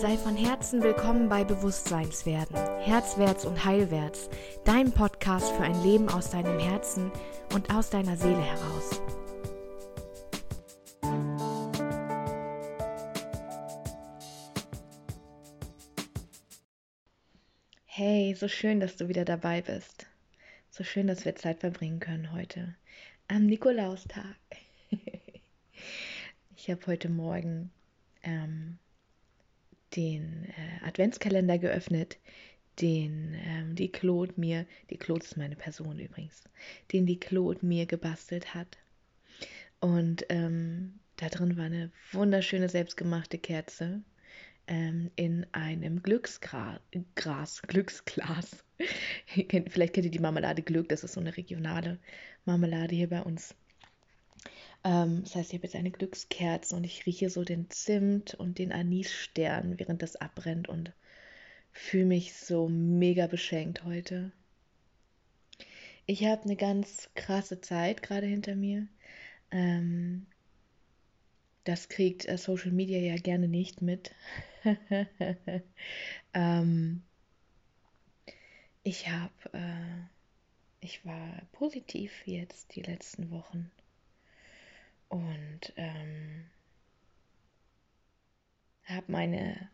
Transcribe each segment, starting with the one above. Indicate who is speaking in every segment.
Speaker 1: Sei von Herzen willkommen bei Bewusstseinswerden, Herzwärts und Heilwärts, dein Podcast für ein Leben aus deinem Herzen und aus deiner Seele heraus. Hey, so schön, dass du wieder dabei bist. So schön, dass wir Zeit verbringen können heute am Nikolaustag. ich habe heute Morgen ähm, den äh, Adventskalender geöffnet, den ähm, die Claude mir, die Claude ist meine Person übrigens, den die Claude mir gebastelt hat. Und ähm, da drin war eine wunderschöne selbstgemachte Kerze ähm, in einem Glücksgras, Glücksglas. Vielleicht kennt ihr die Marmelade Glück, das ist so eine regionale Marmelade hier bei uns. Ähm, das heißt, ich habe jetzt eine Glückskerze und ich rieche so den Zimt und den Anisstern, während das abbrennt und fühle mich so mega beschenkt heute. Ich habe eine ganz krasse Zeit gerade hinter mir. Ähm, das kriegt äh, Social Media ja gerne nicht mit. ähm, ich habe, äh, ich war positiv jetzt die letzten Wochen und ähm, habe meine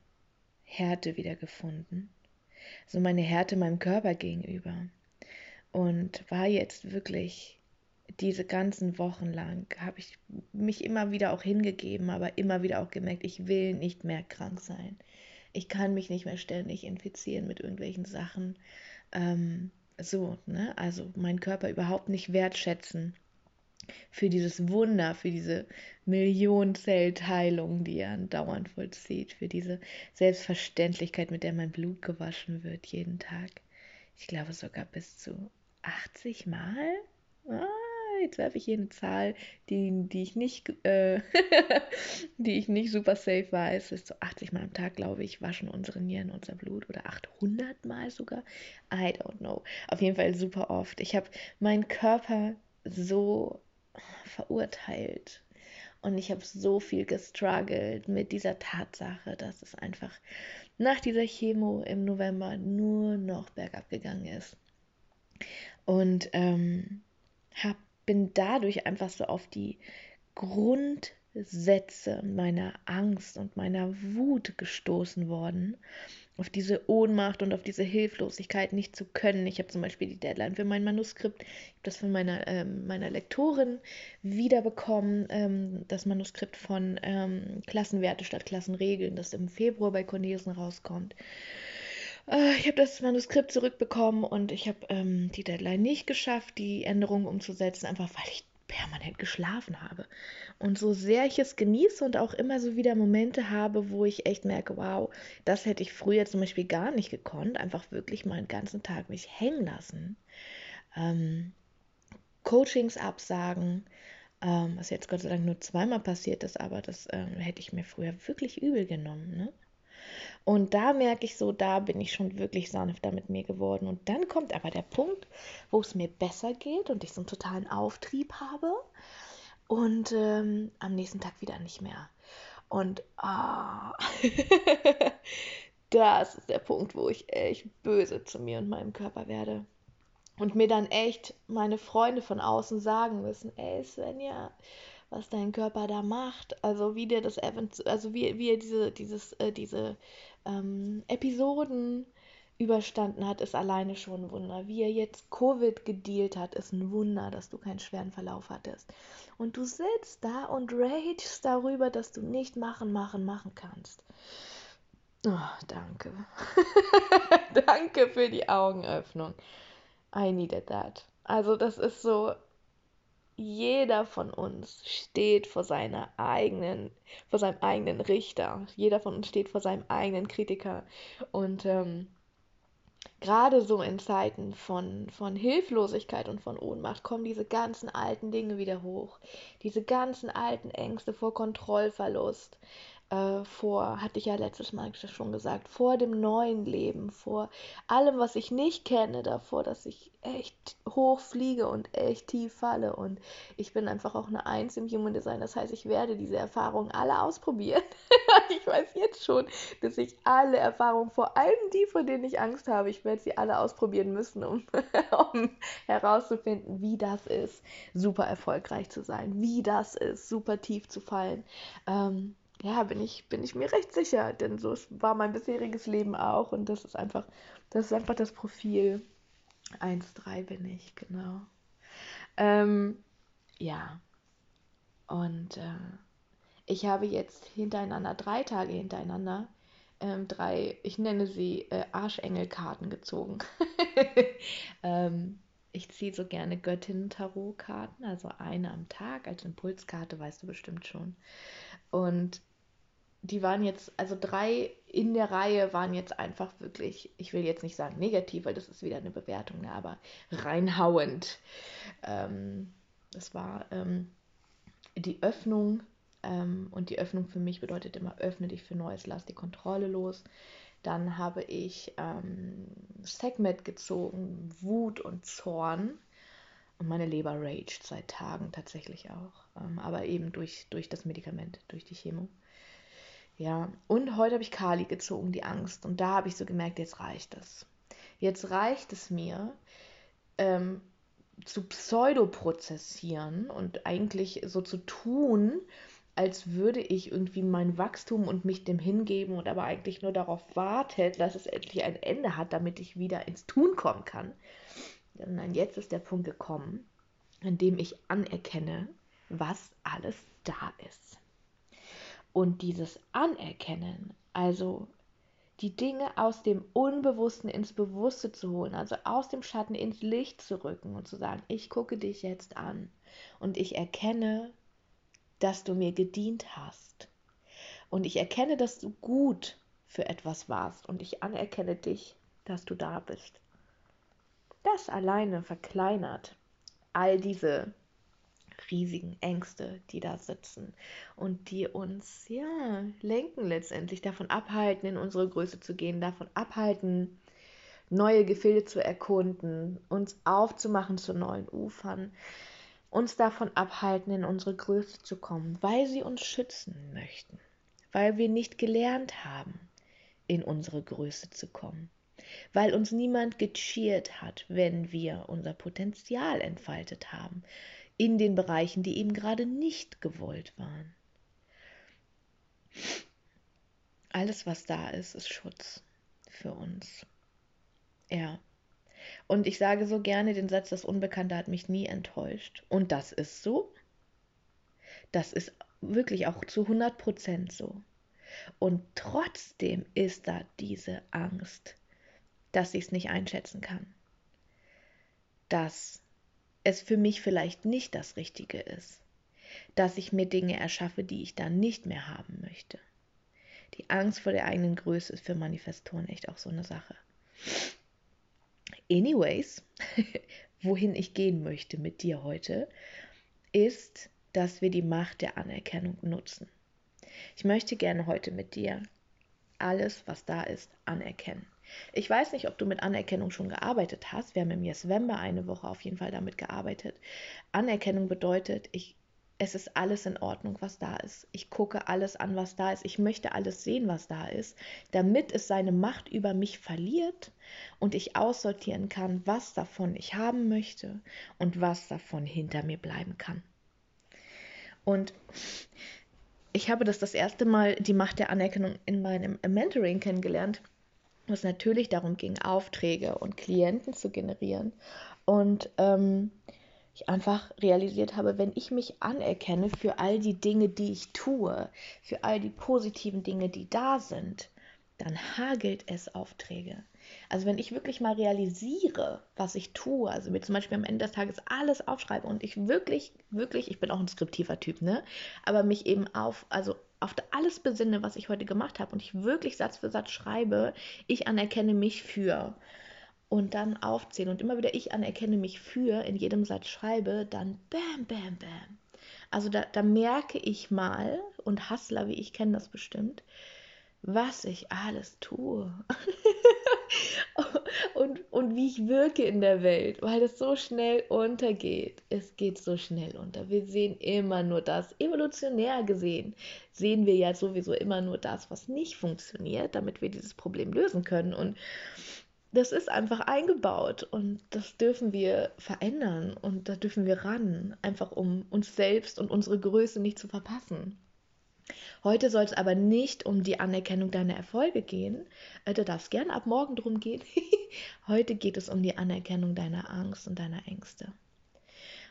Speaker 1: Härte wiedergefunden. So meine Härte meinem Körper gegenüber. Und war jetzt wirklich diese ganzen Wochen lang, habe ich mich immer wieder auch hingegeben, aber immer wieder auch gemerkt, ich will nicht mehr krank sein. Ich kann mich nicht mehr ständig infizieren mit irgendwelchen Sachen. Ähm, so, ne? Also meinen Körper überhaupt nicht wertschätzen für dieses Wunder, für diese Millionenzellteilung, die er dauernd vollzieht, für diese Selbstverständlichkeit, mit der mein Blut gewaschen wird jeden Tag. Ich glaube sogar bis zu 80 Mal. Ah, jetzt werfe ich hier eine Zahl, die, die ich nicht, äh, die ich nicht super safe weiß. Ist so 80 Mal am Tag, glaube ich, waschen unsere Nieren unser Blut oder 800 Mal sogar. I don't know. Auf jeden Fall super oft. Ich habe meinen Körper so verurteilt. Und ich habe so viel gestruggelt mit dieser Tatsache, dass es einfach nach dieser Chemo im November nur noch bergab gegangen ist. Und ähm, hab, bin dadurch einfach so auf die Grundsätze meiner Angst und meiner Wut gestoßen worden auf diese Ohnmacht und auf diese Hilflosigkeit nicht zu können. Ich habe zum Beispiel die Deadline für mein Manuskript, ich habe das von meiner, ähm, meiner Lektorin wiederbekommen, ähm, das Manuskript von ähm, Klassenwerte statt Klassenregeln, das im Februar bei Cornelsen rauskommt. Äh, ich habe das Manuskript zurückbekommen und ich habe ähm, die Deadline nicht geschafft, die Änderungen umzusetzen, einfach weil ich permanent geschlafen habe. Und so sehr ich es genieße und auch immer so wieder Momente habe, wo ich echt merke, wow, das hätte ich früher zum Beispiel gar nicht gekonnt, einfach wirklich mal einen ganzen Tag mich hängen lassen. Ähm, Coachings absagen, ähm, was jetzt Gott sei Dank nur zweimal passiert ist, aber das ähm, hätte ich mir früher wirklich übel genommen. Ne? Und da merke ich so, da bin ich schon wirklich sanfter mit mir geworden. Und dann kommt aber der Punkt, wo es mir besser geht und ich so einen totalen Auftrieb habe und ähm, am nächsten Tag wieder nicht mehr. Und ah, das ist der Punkt, wo ich echt böse zu mir und meinem Körper werde. Und mir dann echt meine Freunde von außen sagen müssen, ey Svenja, was dein Körper da macht, also wie der das also wie, wie er diese, dieses, äh, diese ähm, Episoden überstanden hat, ist alleine schon ein Wunder. Wie er jetzt Covid gedealt hat, ist ein Wunder, dass du keinen schweren Verlauf hattest. Und du sitzt da und ragest darüber, dass du nicht machen, machen, machen kannst. Oh, danke. danke für die Augenöffnung. I needed that. Also das ist so, jeder von uns steht vor seiner eigenen, vor seinem eigenen Richter. Jeder von uns steht vor seinem eigenen Kritiker. Und ähm, gerade so in Zeiten von, von Hilflosigkeit und von Ohnmacht kommen diese ganzen alten Dinge wieder hoch. Diese ganzen alten Ängste vor Kontrollverlust, äh, vor, hatte ich ja letztes Mal schon gesagt, vor dem neuen Leben, vor allem, was ich nicht kenne, davor, dass ich echt hoch fliege und echt tief falle. Und ich bin einfach auch eine Eins im Human Design. Das heißt, ich werde diese Erfahrungen alle ausprobieren. ich weiß jetzt schon, dass ich alle Erfahrungen, vor allem die, vor denen ich Angst habe, ich werde sie alle ausprobieren müssen, um, um herauszufinden, wie das ist, super erfolgreich zu sein, wie das ist, super tief zu fallen. Ähm, ja, bin ich, bin ich mir recht sicher, denn so war mein bisheriges Leben auch und das ist einfach, das ist einfach das Profil. 1,3 bin ich, genau. Ähm, ja, und äh, ich habe jetzt hintereinander, drei Tage hintereinander, ähm, drei, ich nenne sie äh, Arschengelkarten gezogen. ähm, ich ziehe so gerne Göttinnen-Tarot-Karten, also eine am Tag als Impulskarte, weißt du bestimmt schon. Und die waren jetzt, also drei in der Reihe waren jetzt einfach wirklich, ich will jetzt nicht sagen negativ, weil das ist wieder eine Bewertung, ne, aber reinhauend. Ähm, das war ähm, die Öffnung ähm, und die Öffnung für mich bedeutet immer, öffne dich für Neues, lass die Kontrolle los. Dann habe ich ähm, Segment gezogen, Wut und Zorn. Und meine Leber raged seit Tagen tatsächlich auch. Ähm, aber eben durch, durch das Medikament, durch die Chemo. Ja, und heute habe ich Kali gezogen, die Angst. Und da habe ich so gemerkt, jetzt reicht es. Jetzt reicht es mir, ähm, zu pseudoprozessieren und eigentlich so zu tun, als würde ich irgendwie mein Wachstum und mich dem hingeben und aber eigentlich nur darauf wartet, dass es endlich ein Ende hat, damit ich wieder ins Tun kommen kann. Nein, jetzt ist der Punkt gekommen, an dem ich anerkenne, was alles da ist. Und dieses Anerkennen, also die Dinge aus dem Unbewussten ins Bewusste zu holen, also aus dem Schatten ins Licht zu rücken und zu sagen, ich gucke dich jetzt an und ich erkenne, dass du mir gedient hast. Und ich erkenne, dass du gut für etwas warst und ich anerkenne dich, dass du da bist. Das alleine verkleinert all diese riesigen Ängste, die da sitzen und die uns ja lenken letztendlich davon abhalten, in unsere Größe zu gehen, davon abhalten, neue Gefilde zu erkunden, uns aufzumachen zu neuen Ufern, uns davon abhalten, in unsere Größe zu kommen, weil sie uns schützen möchten, weil wir nicht gelernt haben, in unsere Größe zu kommen, weil uns niemand gecheert hat, wenn wir unser Potenzial entfaltet haben, in den Bereichen, die eben gerade nicht gewollt waren. Alles, was da ist, ist Schutz für uns. Ja. Und ich sage so gerne den Satz, das Unbekannte hat mich nie enttäuscht. Und das ist so. Das ist wirklich auch zu 100 Prozent so. Und trotzdem ist da diese Angst, dass ich es nicht einschätzen kann. Dass es für mich vielleicht nicht das Richtige ist, dass ich mir Dinge erschaffe, die ich dann nicht mehr haben möchte. Die Angst vor der eigenen Größe ist für Manifestoren echt auch so eine Sache. Anyways, wohin ich gehen möchte mit dir heute, ist, dass wir die Macht der Anerkennung nutzen. Ich möchte gerne heute mit dir alles, was da ist, anerkennen. Ich weiß nicht, ob du mit Anerkennung schon gearbeitet hast. Wir haben im Jeswember eine Woche auf jeden Fall damit gearbeitet. Anerkennung bedeutet, ich, es ist alles in Ordnung, was da ist. Ich gucke alles an, was da ist. Ich möchte alles sehen, was da ist, damit es seine Macht über mich verliert und ich aussortieren kann, was davon ich haben möchte und was davon hinter mir bleiben kann. Und ich habe das das erste Mal, die Macht der Anerkennung in meinem Mentoring kennengelernt wo es natürlich darum ging, Aufträge und Klienten zu generieren. Und ähm, ich einfach realisiert habe, wenn ich mich anerkenne für all die Dinge, die ich tue, für all die positiven Dinge, die da sind, dann hagelt es Aufträge. Also wenn ich wirklich mal realisiere, was ich tue, also mir zum Beispiel am Ende des Tages alles aufschreibe und ich wirklich, wirklich, ich bin auch ein skriptiver Typ, ne, aber mich eben auf, also auf alles besinne, was ich heute gemacht habe und ich wirklich Satz für Satz schreibe, ich anerkenne mich für und dann aufzählen und immer wieder ich anerkenne mich für in jedem Satz schreibe, dann bam, bam, bam. Also da, da merke ich mal, und Hassler, wie ich kenne das bestimmt, was ich alles tue. und, und wie ich wirke in der Welt, weil es so schnell untergeht. Es geht so schnell unter. Wir sehen immer nur das. Evolutionär gesehen sehen wir ja sowieso immer nur das, was nicht funktioniert, damit wir dieses Problem lösen können. Und das ist einfach eingebaut und das dürfen wir verändern und da dürfen wir ran, einfach um uns selbst und unsere Größe nicht zu verpassen. Heute soll es aber nicht um die Anerkennung deiner Erfolge gehen. Äh, da darf es gerne ab morgen drum gehen. Heute geht es um die Anerkennung deiner Angst und deiner Ängste.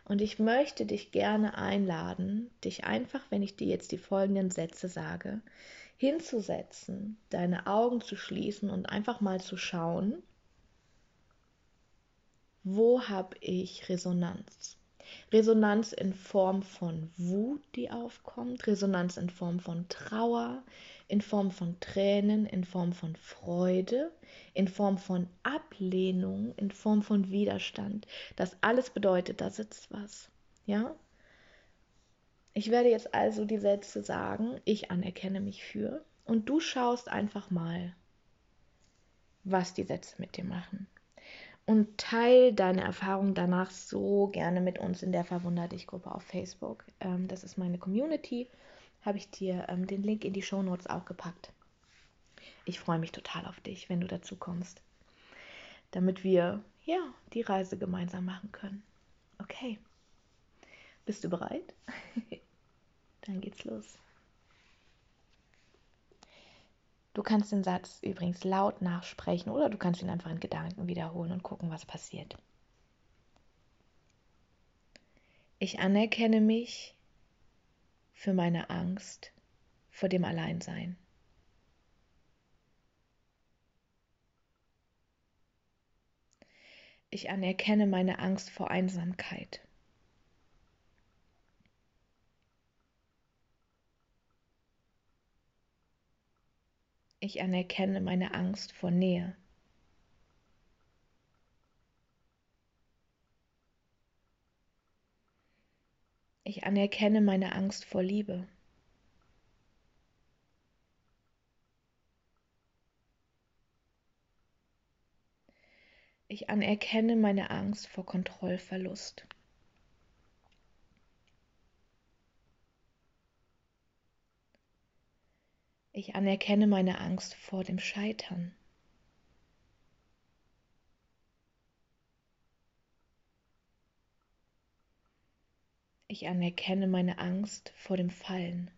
Speaker 1: Und ich möchte dich gerne einladen, dich einfach, wenn ich dir jetzt die folgenden Sätze sage, hinzusetzen, deine Augen zu schließen und einfach mal zu schauen, wo habe ich Resonanz? Resonanz in Form von Wut, die aufkommt, Resonanz in Form von Trauer, in Form von Tränen, in Form von Freude, in Form von Ablehnung, in Form von Widerstand. Das alles bedeutet, da sitzt was. Ja? Ich werde jetzt also die Sätze sagen, ich anerkenne mich für und du schaust einfach mal, was die Sätze mit dir machen und teil deine Erfahrung danach so gerne mit uns in der Verwunder dich Gruppe auf Facebook. Ähm, das ist meine Community. Habe ich dir ähm, den Link in die Show Notes auch gepackt. Ich freue mich total auf dich, wenn du dazu kommst, damit wir ja die Reise gemeinsam machen können. Okay. Bist du bereit? Dann geht's los. Du kannst den Satz übrigens laut nachsprechen oder du kannst ihn einfach in Gedanken wiederholen und gucken, was passiert. Ich anerkenne mich für meine Angst vor dem Alleinsein. Ich anerkenne meine Angst vor Einsamkeit. Ich anerkenne meine Angst vor Nähe. Ich anerkenne meine Angst vor Liebe. Ich anerkenne meine Angst vor Kontrollverlust. Ich anerkenne meine Angst vor dem Scheitern. Ich anerkenne meine Angst vor dem Fallen.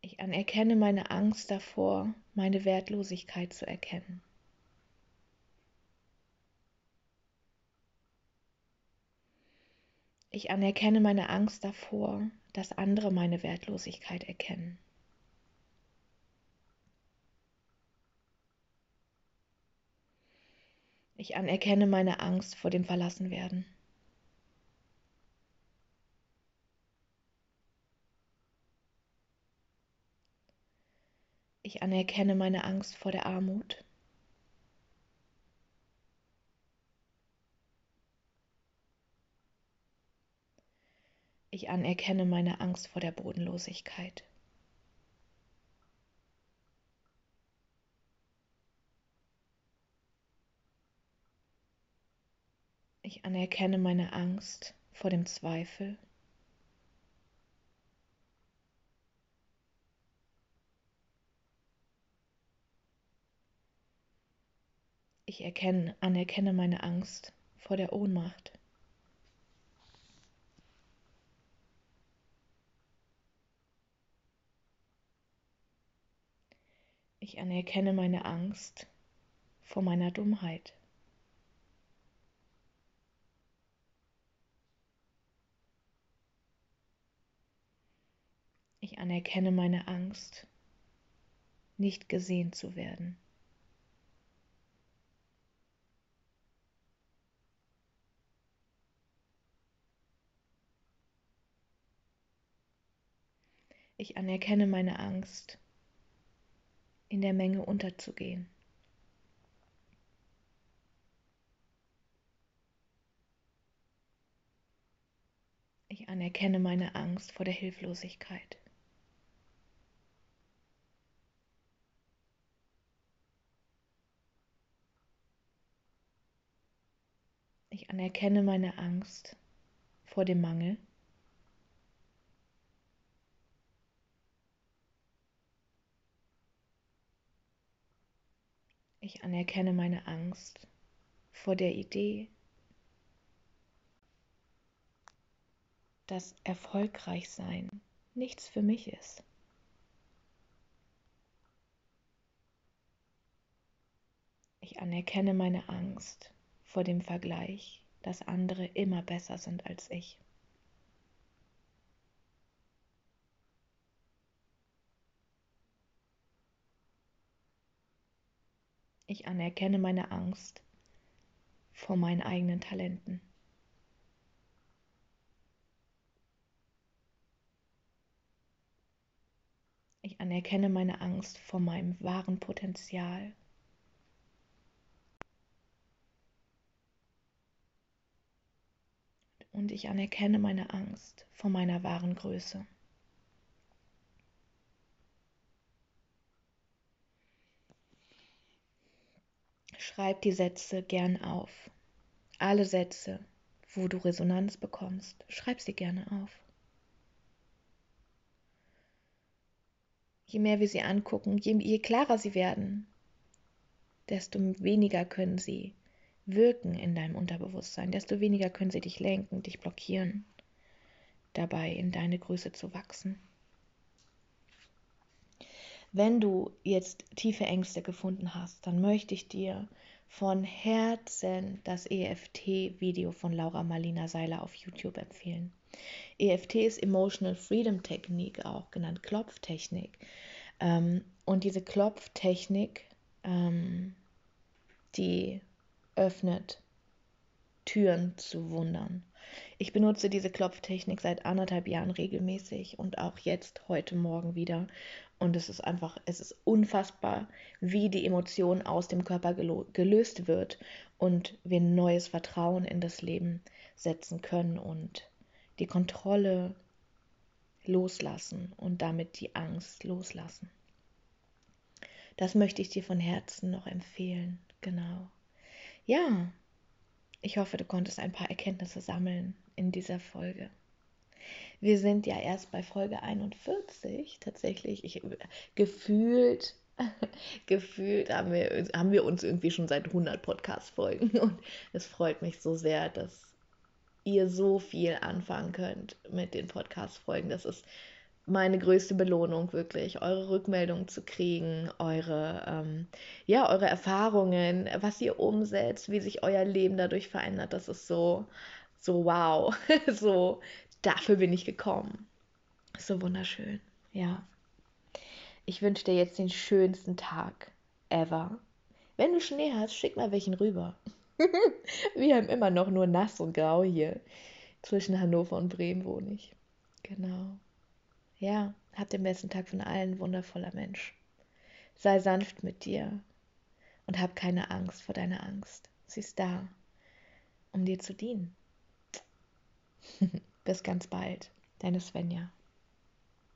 Speaker 1: Ich anerkenne meine Angst davor, meine Wertlosigkeit zu erkennen. Ich anerkenne meine Angst davor, dass andere meine Wertlosigkeit erkennen. Ich anerkenne meine Angst vor dem Verlassenwerden. Ich anerkenne meine Angst vor der Armut. Ich anerkenne meine Angst vor der Bodenlosigkeit. Ich anerkenne meine Angst vor dem Zweifel. Ich erkenne, anerkenne meine Angst vor der Ohnmacht. Ich anerkenne meine Angst vor meiner Dummheit. Ich anerkenne meine Angst, nicht gesehen zu werden. Ich anerkenne meine Angst, in der Menge unterzugehen. Ich anerkenne meine Angst vor der Hilflosigkeit. Ich anerkenne meine Angst vor dem Mangel. Ich anerkenne meine Angst vor der Idee, dass erfolgreich sein nichts für mich ist. Ich anerkenne meine Angst vor dem Vergleich, dass andere immer besser sind als ich. Ich anerkenne meine Angst vor meinen eigenen Talenten. Ich anerkenne meine Angst vor meinem wahren Potenzial. Und ich anerkenne meine Angst vor meiner wahren Größe. Schreib die Sätze gern auf. Alle Sätze, wo du Resonanz bekommst, schreib sie gerne auf. je mehr wir sie angucken, je, je klarer sie werden, desto weniger können sie wirken in deinem Unterbewusstsein, desto weniger können sie dich lenken, dich blockieren, dabei in deine Größe zu wachsen. Wenn du jetzt tiefe Ängste gefunden hast, dann möchte ich dir von Herzen das EFT-Video von Laura Marlina Seiler auf YouTube empfehlen. EFT ist Emotional Freedom Technik, auch genannt Klopftechnik. Ähm, und diese Klopftechnik, ähm, die öffnet Türen zu Wundern. Ich benutze diese Klopftechnik seit anderthalb Jahren regelmäßig und auch jetzt heute Morgen wieder. Und es ist einfach, es ist unfassbar, wie die Emotion aus dem Körper gelöst wird und wir neues Vertrauen in das Leben setzen können und die Kontrolle loslassen und damit die Angst loslassen. Das möchte ich dir von Herzen noch empfehlen. Genau. Ja, ich hoffe, du konntest ein paar Erkenntnisse sammeln in dieser Folge. Wir sind ja erst bei Folge 41 tatsächlich. Ich, gefühlt, gefühlt haben wir, haben wir uns irgendwie schon seit 100 Podcast-Folgen und es freut mich so sehr, dass ihr so viel anfangen könnt mit den Podcast-Folgen. Das ist meine größte Belohnung, wirklich, eure Rückmeldungen zu kriegen, eure, ähm, ja, eure Erfahrungen, was ihr umsetzt, wie sich euer Leben dadurch verändert. Das ist so, so wow. so, dafür bin ich gekommen. So wunderschön. Ja. Ich wünsche dir jetzt den schönsten Tag ever. Wenn du Schnee hast, schick mal welchen rüber. Wir haben immer noch nur nass und grau hier. Zwischen Hannover und Bremen wohne ich. Genau. Ja, hab den besten Tag von allen, wundervoller Mensch. Sei sanft mit dir und hab keine Angst vor deiner Angst. Sie ist da, um dir zu dienen. Bis ganz bald, deine Svenja.